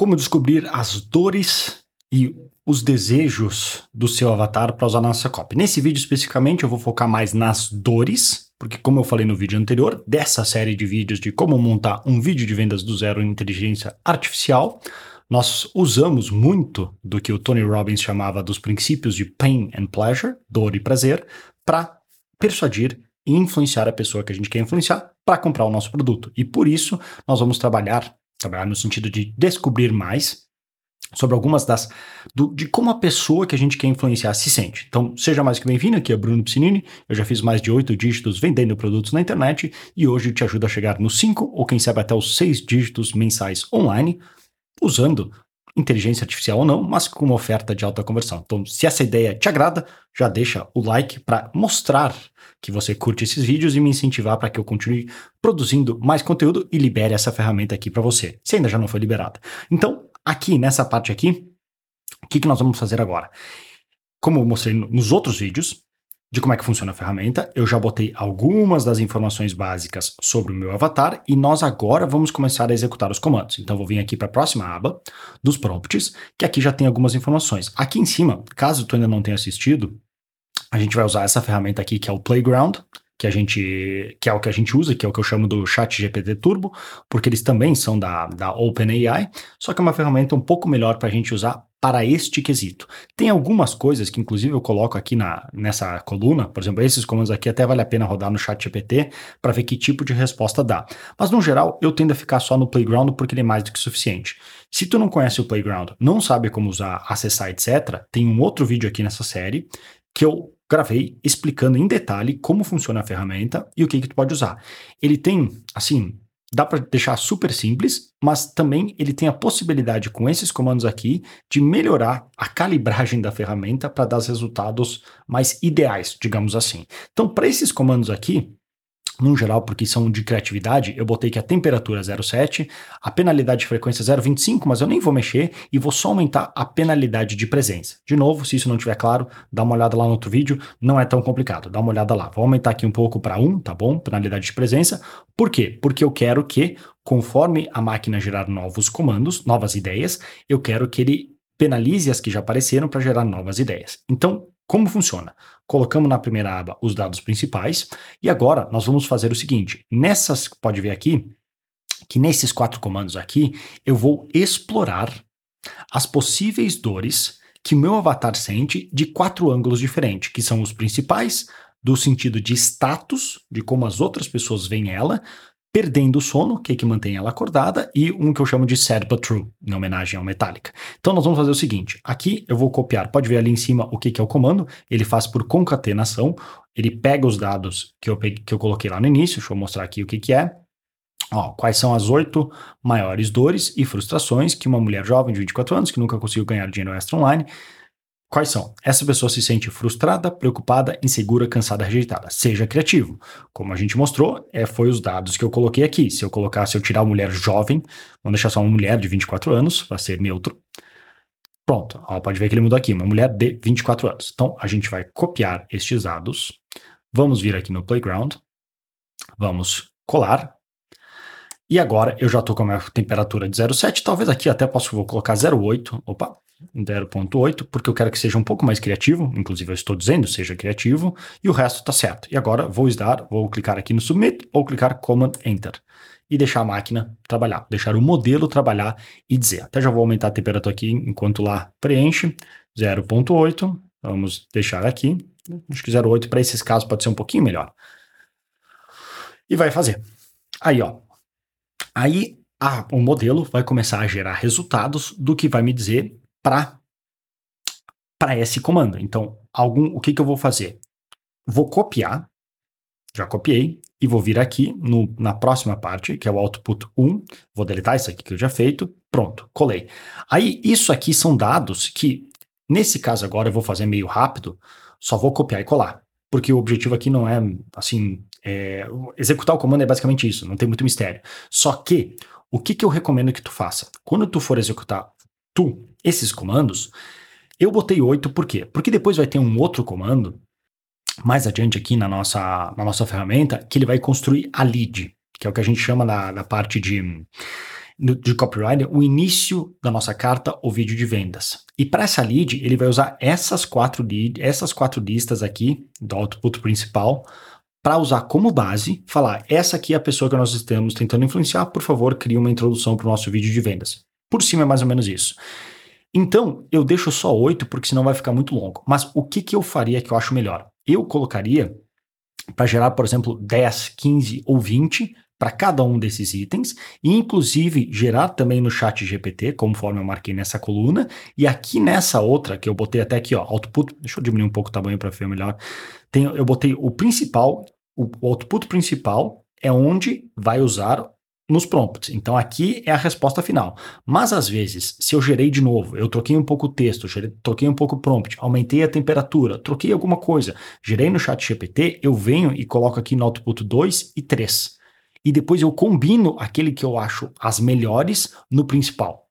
como descobrir as dores e os desejos do seu avatar para usar nossa copy. Nesse vídeo especificamente eu vou focar mais nas dores, porque como eu falei no vídeo anterior, dessa série de vídeos de como montar um vídeo de vendas do zero em inteligência artificial, nós usamos muito do que o Tony Robbins chamava dos princípios de pain and pleasure, dor e prazer, para persuadir e influenciar a pessoa que a gente quer influenciar para comprar o nosso produto. E por isso nós vamos trabalhar, trabalhar no sentido de descobrir mais sobre algumas das do, de como a pessoa que a gente quer influenciar se sente. Então, seja mais que bem-vindo, aqui é Bruno Piscinini. Eu já fiz mais de oito dígitos vendendo produtos na internet e hoje te ajudo a chegar nos cinco ou quem sabe até os seis dígitos mensais online usando inteligência artificial ou não, mas com uma oferta de alta conversão. Então, se essa ideia te agrada, já deixa o like para mostrar que você curte esses vídeos e me incentivar para que eu continue produzindo mais conteúdo e libere essa ferramenta aqui para você, se ainda já não foi liberada. Então, aqui nessa parte aqui, o que, que nós vamos fazer agora? Como eu mostrei nos outros vídeos, de como é que funciona a ferramenta. Eu já botei algumas das informações básicas sobre o meu avatar e nós agora vamos começar a executar os comandos. Então vou vir aqui para a próxima aba dos prompts, que aqui já tem algumas informações. Aqui em cima, caso tu ainda não tenha assistido, a gente vai usar essa ferramenta aqui que é o Playground, que a gente que é o que a gente usa, que é o que eu chamo do Chat GPT Turbo, porque eles também são da, da OpenAI, só que é uma ferramenta um pouco melhor para a gente usar para este quesito. Tem algumas coisas que inclusive eu coloco aqui na, nessa coluna, por exemplo, esses comandos aqui até vale a pena rodar no Chat GPT para ver que tipo de resposta dá. Mas no geral, eu tendo a ficar só no Playground porque ele é mais do que suficiente. Se tu não conhece o Playground, não sabe como usar, acessar, etc., tem um outro vídeo aqui nessa série que eu gravei explicando em detalhe como funciona a ferramenta e o que, que tu pode usar. Ele tem, assim, dá para deixar super simples, mas também ele tem a possibilidade com esses comandos aqui de melhorar a calibragem da ferramenta para dar os resultados mais ideais, digamos assim. Então, para esses comandos aqui, no geral, porque são de criatividade, eu botei que a temperatura é 0,7, a penalidade de frequência é 0,25, mas eu nem vou mexer e vou só aumentar a penalidade de presença. De novo, se isso não estiver claro, dá uma olhada lá no outro vídeo, não é tão complicado, dá uma olhada lá. Vou aumentar aqui um pouco para 1, tá bom? Penalidade de presença. Por quê? Porque eu quero que, conforme a máquina gerar novos comandos, novas ideias, eu quero que ele penalize as que já apareceram para gerar novas ideias. Então, como funciona? Colocamos na primeira aba os dados principais e agora nós vamos fazer o seguinte: nessas, pode ver aqui, que nesses quatro comandos aqui, eu vou explorar as possíveis dores que meu avatar sente de quatro ângulos diferentes, que são os principais, do sentido de status, de como as outras pessoas veem ela, perdendo o sono, que é que mantém ela acordada, e um que eu chamo de sad but true, em homenagem ao Metallica. Então nós vamos fazer o seguinte, aqui eu vou copiar, pode ver ali em cima o que, que é o comando, ele faz por concatenação, ele pega os dados que eu, peguei, que eu coloquei lá no início, deixa eu mostrar aqui o que, que é, Ó, quais são as oito maiores dores e frustrações que uma mulher jovem de 24 anos, que nunca conseguiu ganhar dinheiro extra online, Quais são? Essa pessoa se sente frustrada, preocupada, insegura, cansada, rejeitada. Seja criativo. Como a gente mostrou, é, foi os dados que eu coloquei aqui. Se eu colocar, se eu tirar uma mulher jovem, vamos deixar só uma mulher de 24 anos, para ser neutro. Pronto, ó, pode ver que ele mudou aqui, uma mulher de 24 anos. Então, a gente vai copiar estes dados, vamos vir aqui no Playground, vamos colar, e agora eu já estou com a minha temperatura de 0,7, talvez aqui até posso vou colocar 0,8, opa, 0.8, porque eu quero que seja um pouco mais criativo, inclusive eu estou dizendo seja criativo, e o resto está certo. E agora vou dar, vou clicar aqui no Submit ou clicar Command Enter e deixar a máquina trabalhar, deixar o modelo trabalhar e dizer. Até já vou aumentar a temperatura aqui enquanto lá preenche, 0.8, vamos deixar aqui, acho que 0.8 para esses casos pode ser um pouquinho melhor. E vai fazer. Aí, ó. Aí ah, o modelo vai começar a gerar resultados do que vai me dizer para para esse comando. Então, algum, o que, que eu vou fazer? Vou copiar, já copiei, e vou vir aqui no, na próxima parte, que é o output 1, vou deletar isso aqui que eu já feito, pronto, colei. Aí, isso aqui são dados que, nesse caso agora, eu vou fazer meio rápido, só vou copiar e colar, porque o objetivo aqui não é, assim, é, executar o comando é basicamente isso, não tem muito mistério. Só que, o que, que eu recomendo que tu faça? Quando tu for executar esses comandos, eu botei 8 por quê? Porque depois vai ter um outro comando mais adiante aqui na nossa, na nossa ferramenta que ele vai construir a lead, que é o que a gente chama na, na parte de, de copywriter o início da nossa carta ou vídeo de vendas. E para essa lead, ele vai usar essas quatro lead, essas quatro listas aqui do output principal para usar como base, falar essa aqui é a pessoa que nós estamos tentando influenciar, por favor, crie uma introdução para o nosso vídeo de vendas. Por cima é mais ou menos isso. Então, eu deixo só oito porque senão vai ficar muito longo. Mas o que, que eu faria que eu acho melhor? Eu colocaria para gerar, por exemplo, 10, 15 ou 20 para cada um desses itens, e inclusive gerar também no chat GPT, conforme eu marquei nessa coluna, e aqui nessa outra, que eu botei até aqui, ó, output, deixa eu diminuir um pouco o tamanho para ver melhor, tem, eu botei o principal, o, o output principal é onde vai usar nos prompts. Então aqui é a resposta final. Mas às vezes, se eu gerei de novo, eu troquei um pouco o texto, troquei um pouco o prompt, aumentei a temperatura, troquei alguma coisa, gerei no chat GPT, eu venho e coloco aqui no output 2 e 3 e depois eu combino aquele que eu acho as melhores no principal.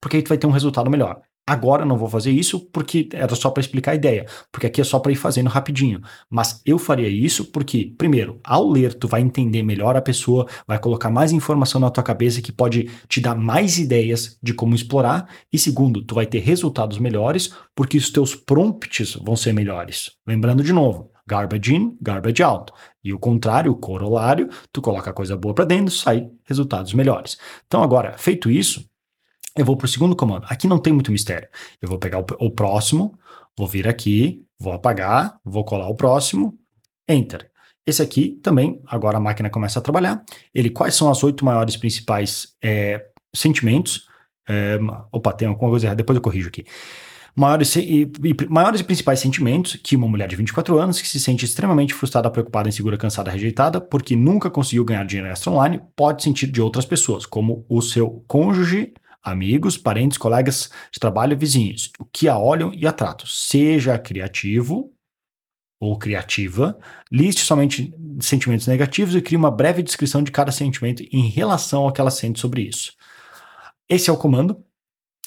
Porque aí tu vai ter um resultado melhor. Agora não vou fazer isso porque era só para explicar a ideia, porque aqui é só para ir fazendo rapidinho. Mas eu faria isso porque, primeiro, ao ler, tu vai entender melhor a pessoa, vai colocar mais informação na tua cabeça que pode te dar mais ideias de como explorar. E segundo, tu vai ter resultados melhores porque os teus prompts vão ser melhores. Lembrando de novo, Garbage in, garbage out. E o contrário, o corolário, tu coloca coisa boa para dentro, sai resultados melhores. Então agora, feito isso, eu vou para o segundo comando. Aqui não tem muito mistério. Eu vou pegar o, o próximo, vou vir aqui, vou apagar, vou colar o próximo, enter. Esse aqui também, agora a máquina começa a trabalhar. Ele, quais são as oito maiores principais é, sentimentos? É, opa, tem alguma coisa errada, depois eu corrijo aqui maiores e, e, maiores e principais sentimentos que uma mulher de 24 anos que se sente extremamente frustrada, preocupada, insegura, cansada, rejeitada, porque nunca conseguiu ganhar dinheiro extra online, pode sentir de outras pessoas, como o seu cônjuge, amigos, parentes, colegas de trabalho, vizinhos, que a olham e a tratam. Seja criativo ou criativa, liste somente sentimentos negativos e crie uma breve descrição de cada sentimento em relação ao que ela sente sobre isso. Esse é o comando.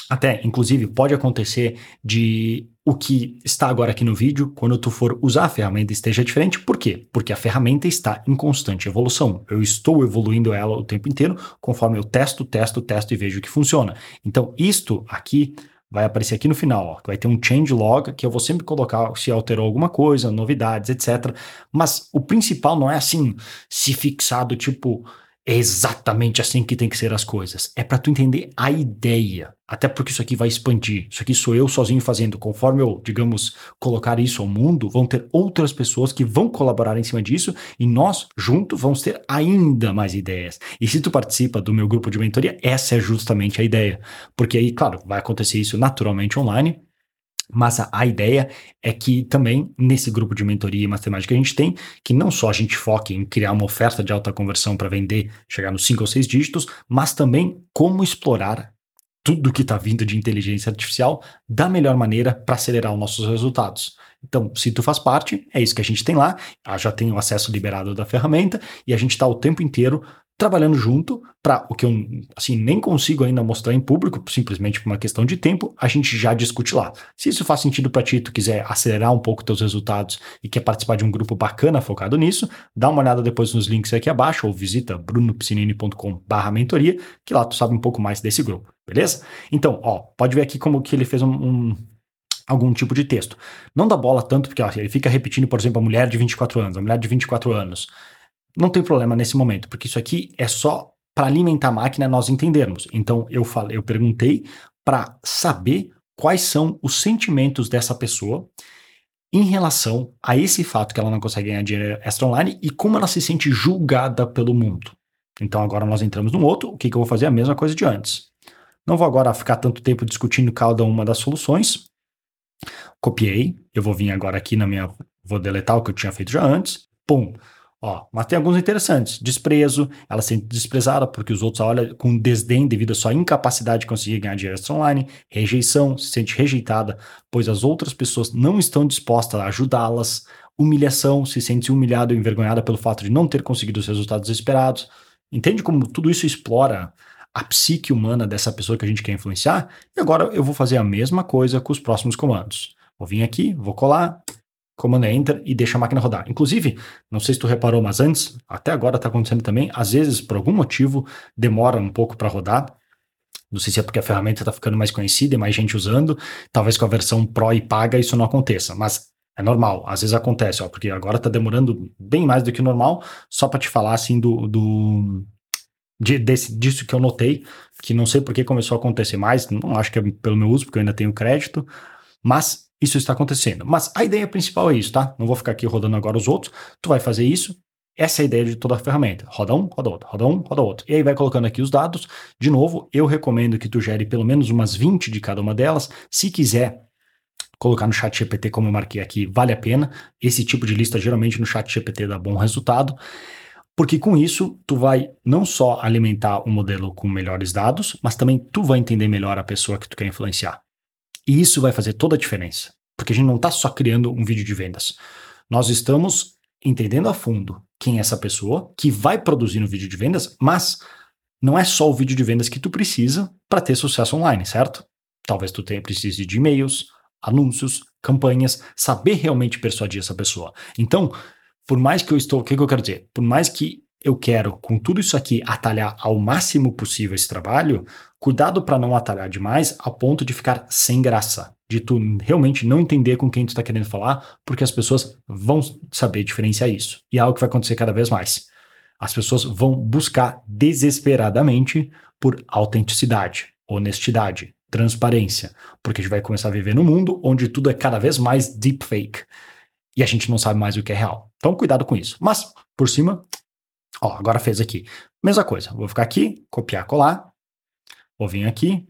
Até, inclusive, pode acontecer de o que está agora aqui no vídeo, quando tu for usar a ferramenta, esteja diferente. Por quê? Porque a ferramenta está em constante evolução. Eu estou evoluindo ela o tempo inteiro, conforme eu testo, testo, testo e vejo que funciona. Então, isto aqui vai aparecer aqui no final, ó, vai ter um change log que eu vou sempre colocar se alterou alguma coisa, novidades, etc. Mas o principal não é assim, se fixado, tipo, é exatamente assim que tem que ser as coisas. É para tu entender a ideia. Até porque isso aqui vai expandir. Isso aqui sou eu sozinho fazendo. Conforme eu, digamos, colocar isso ao mundo, vão ter outras pessoas que vão colaborar em cima disso e nós, juntos, vamos ter ainda mais ideias. E se tu participa do meu grupo de mentoria, essa é justamente a ideia. Porque aí, claro, vai acontecer isso naturalmente online, mas a, a, ideia é que também nesse grupo de mentoria e matemática que a gente tem, que não só a gente foque em criar uma oferta de alta conversão para vender, chegar nos 5 ou 6 dígitos, mas também como explorar tudo que está vindo de inteligência artificial da melhor maneira para acelerar os nossos resultados. Então, se tu faz parte, é isso que a gente tem lá. Ah, já tem o acesso liberado da ferramenta e a gente está o tempo inteiro trabalhando junto para o que eu assim nem consigo ainda mostrar em público, simplesmente por uma questão de tempo, a gente já discute lá. Se isso faz sentido para ti, tu quiser acelerar um pouco teus resultados e quer participar de um grupo bacana focado nisso, dá uma olhada depois nos links aqui abaixo ou visita brunopiscinini.com/mentoria, que lá tu sabe um pouco mais desse grupo, beleza? Então, ó, pode ver aqui como que ele fez um, um algum tipo de texto. Não dá bola tanto, porque ó, ele fica repetindo, por exemplo, a mulher de 24 anos, a mulher de 24 anos. Não tem problema nesse momento, porque isso aqui é só para alimentar a máquina nós entendermos. Então eu falei, eu perguntei para saber quais são os sentimentos dessa pessoa em relação a esse fato que ela não consegue ganhar dinheiro extra online e como ela se sente julgada pelo mundo. Então agora nós entramos num outro, o que, que eu vou fazer? A mesma coisa de antes. Não vou agora ficar tanto tempo discutindo cada uma das soluções. Copiei, eu vou vir agora aqui na minha, vou deletar o que eu tinha feito já antes. Pum, Ó, mas tem alguns interessantes. Desprezo, ela se sente desprezada porque os outros a olham com desdém devido à sua incapacidade de conseguir ganhar dinheiro online. Rejeição, se sente rejeitada, pois as outras pessoas não estão dispostas a ajudá-las. Humilhação, se sente humilhada ou envergonhada pelo fato de não ter conseguido os resultados esperados. Entende como tudo isso explora a psique humana dessa pessoa que a gente quer influenciar? E agora eu vou fazer a mesma coisa com os próximos comandos. Vou vir aqui, vou colar, comando Enter e deixa a máquina rodar. Inclusive, não sei se tu reparou, mas antes, até agora está acontecendo também, às vezes, por algum motivo, demora um pouco para rodar. Não sei se é porque a ferramenta está ficando mais conhecida e mais gente usando. Talvez com a versão Pro e paga isso não aconteça, mas é normal. Às vezes acontece, ó, porque agora está demorando bem mais do que o normal. Só para te falar assim do, do de, desse, disso que eu notei, que não sei por que começou a acontecer mais. Não acho que é pelo meu uso, porque eu ainda tenho crédito, mas isso está acontecendo. Mas a ideia principal é isso, tá? Não vou ficar aqui rodando agora os outros. Tu vai fazer isso. Essa é a ideia de toda a ferramenta. Roda um, roda outro, roda um, roda outro. E aí vai colocando aqui os dados. De novo, eu recomendo que tu gere pelo menos umas 20 de cada uma delas. Se quiser colocar no chat GPT, como eu marquei aqui, vale a pena. Esse tipo de lista, geralmente no chat GPT dá bom resultado. Porque com isso, tu vai não só alimentar o um modelo com melhores dados, mas também tu vai entender melhor a pessoa que tu quer influenciar. E isso vai fazer toda a diferença. Porque a gente não está só criando um vídeo de vendas. Nós estamos entendendo a fundo quem é essa pessoa que vai produzir no vídeo de vendas, mas não é só o vídeo de vendas que tu precisa para ter sucesso online, certo? Talvez tu tenha precise de e-mails, anúncios, campanhas, saber realmente persuadir essa pessoa. Então, por mais que eu estou, o que, que eu quero dizer? Por mais que eu quero, com tudo isso aqui, atalhar ao máximo possível esse trabalho, cuidado para não atalhar demais a ponto de ficar sem graça, de tu realmente não entender com quem tu está querendo falar, porque as pessoas vão saber diferenciar isso. E é algo que vai acontecer cada vez mais. As pessoas vão buscar desesperadamente por autenticidade, honestidade, transparência, porque a gente vai começar a viver num mundo onde tudo é cada vez mais deepfake e a gente não sabe mais o que é real. Então, cuidado com isso. Mas, por cima, Ó, agora fez aqui. Mesma coisa. Vou ficar aqui, copiar, colar. Vou vir aqui,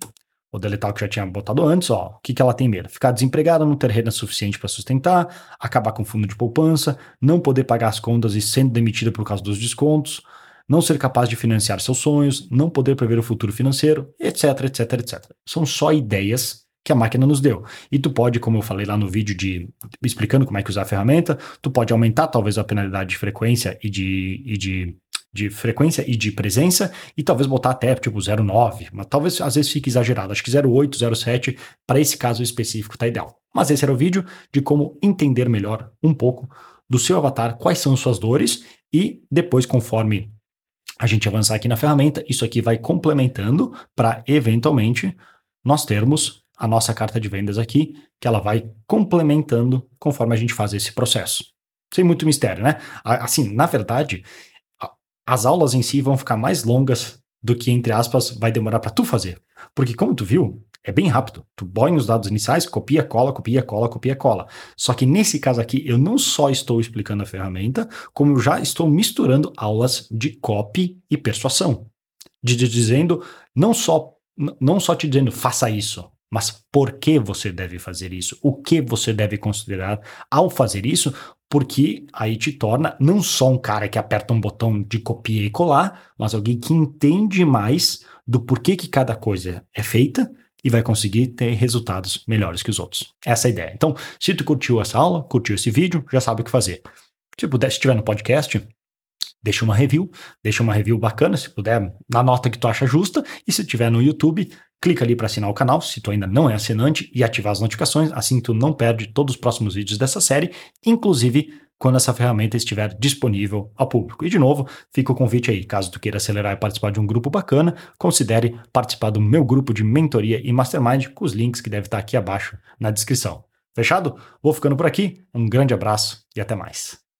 vou deletar o que já tinha botado antes. Ó, o que, que ela tem medo? Ficar desempregada, não ter renda suficiente para sustentar, acabar com fundo de poupança, não poder pagar as contas e sendo demitida por causa dos descontos, não ser capaz de financiar seus sonhos, não poder prever o futuro financeiro, etc, etc, etc. São só ideias que a máquina nos deu. E tu pode, como eu falei lá no vídeo de explicando como é que usar a ferramenta, tu pode aumentar talvez a penalidade de frequência e de, e de, de frequência e de presença e talvez botar até tipo 0,9, mas talvez às vezes fique exagerado. Acho que 0,8, 0,7 para esse caso específico tá ideal. Mas esse era o vídeo de como entender melhor um pouco do seu avatar, quais são suas dores e depois conforme a gente avançar aqui na ferramenta, isso aqui vai complementando para eventualmente nós termos a nossa carta de vendas aqui, que ela vai complementando conforme a gente faz esse processo. Sem muito mistério, né? Assim, na verdade, as aulas em si vão ficar mais longas do que, entre aspas, vai demorar para tu fazer. Porque, como tu viu, é bem rápido. Tu põe os dados iniciais, copia, cola, copia, cola, copia, cola. Só que nesse caso aqui, eu não só estou explicando a ferramenta, como eu já estou misturando aulas de copy e persuasão. De, de dizendo, não só, não só te dizendo, faça isso, mas por que você deve fazer isso? O que você deve considerar ao fazer isso? Porque aí te torna não só um cara que aperta um botão de copia e colar, mas alguém que entende mais do porquê que cada coisa é feita e vai conseguir ter resultados melhores que os outros. Essa é a ideia. Então, se tu curtiu essa aula, curtiu esse vídeo, já sabe o que fazer. Se puder, se estiver no podcast, deixa uma review, deixa uma review bacana, se puder, na nota que tu acha justa, e se estiver no YouTube, clica ali para assinar o canal, se tu ainda não é assinante, e ativar as notificações, assim tu não perde todos os próximos vídeos dessa série, inclusive quando essa ferramenta estiver disponível ao público. E de novo, fica o convite aí, caso tu queira acelerar e participar de um grupo bacana, considere participar do meu grupo de mentoria e mastermind, com os links que deve estar aqui abaixo na descrição. Fechado? Vou ficando por aqui, um grande abraço e até mais.